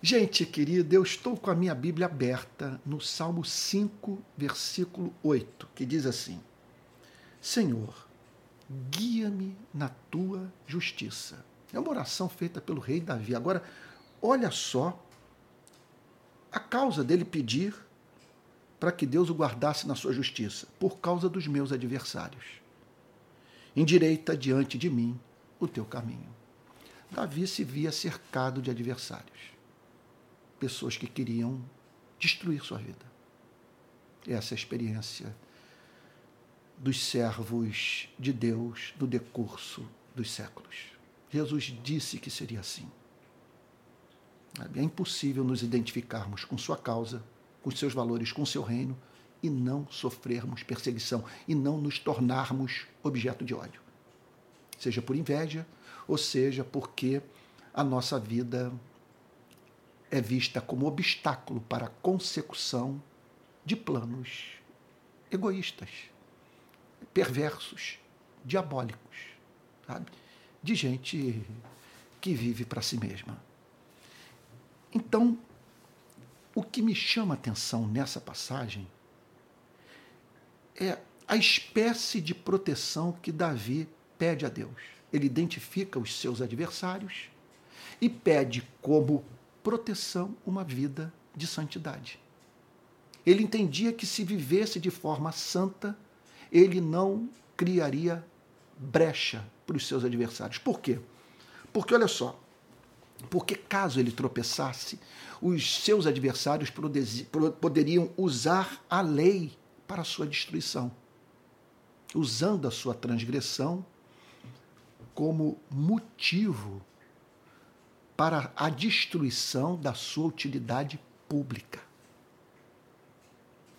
Gente querida, eu estou com a minha Bíblia aberta no Salmo 5, versículo 8, que diz assim: Senhor, guia-me na tua justiça. É uma oração feita pelo rei Davi. Agora, olha só a causa dele pedir para que Deus o guardasse na sua justiça, por causa dos meus adversários. Endireita diante de mim o teu caminho. Davi se via cercado de adversários pessoas que queriam destruir sua vida. Essa é a experiência dos servos de Deus no decurso dos séculos. Jesus disse que seria assim. É impossível nos identificarmos com sua causa, com seus valores, com seu reino e não sofrermos perseguição e não nos tornarmos objeto de ódio. Seja por inveja, ou seja porque a nossa vida é vista como obstáculo para a consecução de planos egoístas, perversos, diabólicos, sabe? de gente que vive para si mesma. Então, o que me chama a atenção nessa passagem é a espécie de proteção que Davi pede a Deus. Ele identifica os seus adversários e pede como proteção uma vida de santidade. Ele entendia que se vivesse de forma santa, ele não criaria brecha para os seus adversários. Por quê? Porque, olha só, porque caso ele tropeçasse, os seus adversários poderiam usar a lei para a sua destruição, usando a sua transgressão como motivo para a destruição da sua utilidade pública.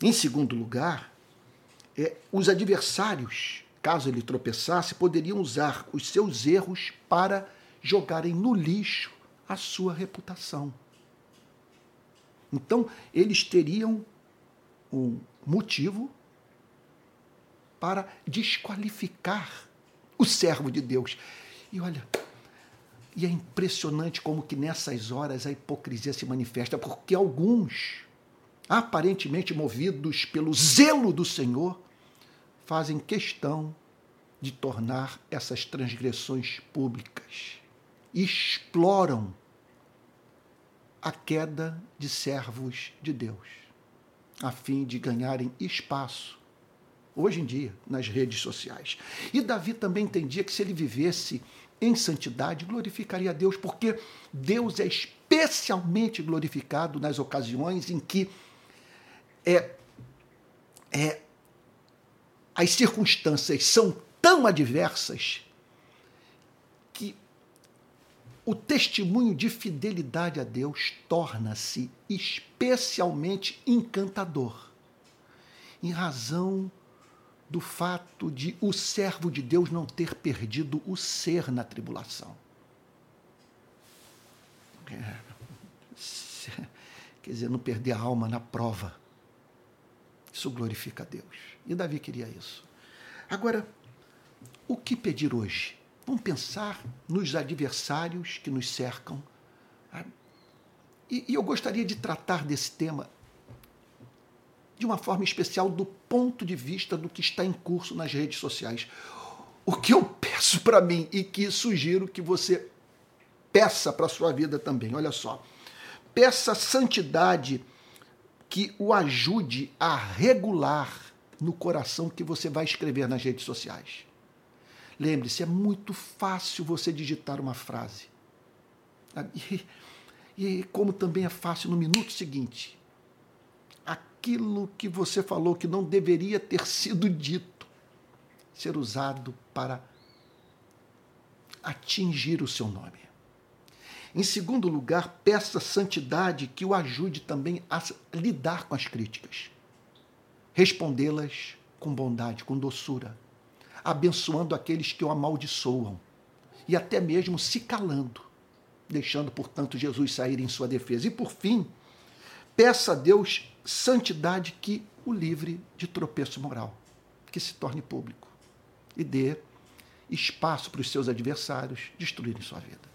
Em segundo lugar, é, os adversários, caso ele tropeçasse, poderiam usar os seus erros para jogarem no lixo a sua reputação. Então, eles teriam um motivo para desqualificar o servo de Deus. E olha, e é impressionante como que nessas horas a hipocrisia se manifesta, porque alguns, aparentemente movidos pelo zelo do Senhor, fazem questão de tornar essas transgressões públicas. Exploram a queda de servos de Deus, a fim de ganharem espaço, hoje em dia, nas redes sociais. E Davi também entendia que se ele vivesse em santidade, glorificaria a Deus, porque Deus é especialmente glorificado nas ocasiões em que é, é, as circunstâncias são tão adversas que o testemunho de fidelidade a Deus torna-se especialmente encantador, em razão do fato de o servo de Deus não ter perdido o ser na tribulação. É, quer dizer, não perder a alma na prova. Isso glorifica a Deus. E Davi queria isso. Agora, o que pedir hoje? Vamos pensar nos adversários que nos cercam. E, e eu gostaria de tratar desse tema de uma forma especial do ponto de vista do que está em curso nas redes sociais. O que eu peço para mim e que sugiro que você peça para a sua vida também, olha só. Peça santidade que o ajude a regular no coração que você vai escrever nas redes sociais. Lembre-se, é muito fácil você digitar uma frase. E, e como também é fácil no minuto seguinte aquilo que você falou que não deveria ter sido dito ser usado para atingir o seu nome. Em segundo lugar, peça santidade que o ajude também a lidar com as críticas, respondê-las com bondade, com doçura, abençoando aqueles que o amaldiçoam e até mesmo se calando, deixando, portanto, Jesus sair em sua defesa. E por fim, peça a Deus santidade que o livre de tropeço moral, que se torne público e dê espaço para os seus adversários destruírem sua vida.